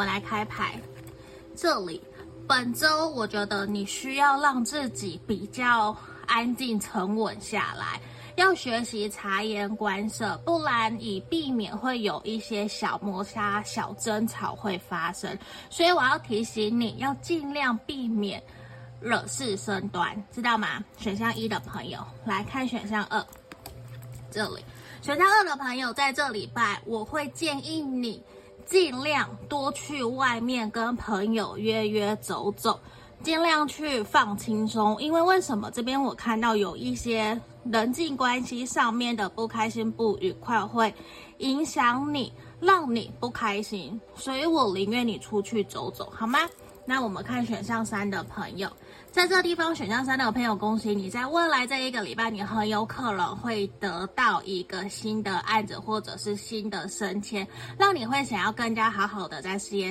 我来开牌，这里本周我觉得你需要让自己比较安静沉稳下来，要学习察言观色，不然以避免会有一些小摩擦、小争吵会发生。所以我要提醒你要尽量避免惹事生端，知道吗？选项一的朋友来看选项二，这里选项二的朋友在这礼拜我会建议你。尽量多去外面跟朋友约约走走，尽量去放轻松。因为为什么这边我看到有一些人际关系上面的不开心、不愉快，会影响你，让你不开心。所以我宁愿你出去走走，好吗？那我们看选项三的朋友。在这地方选项三的朋友，恭喜你，在未来这一个礼拜，你很有可能会得到一个新的案子，或者是新的升迁，让你会想要更加好好的在事业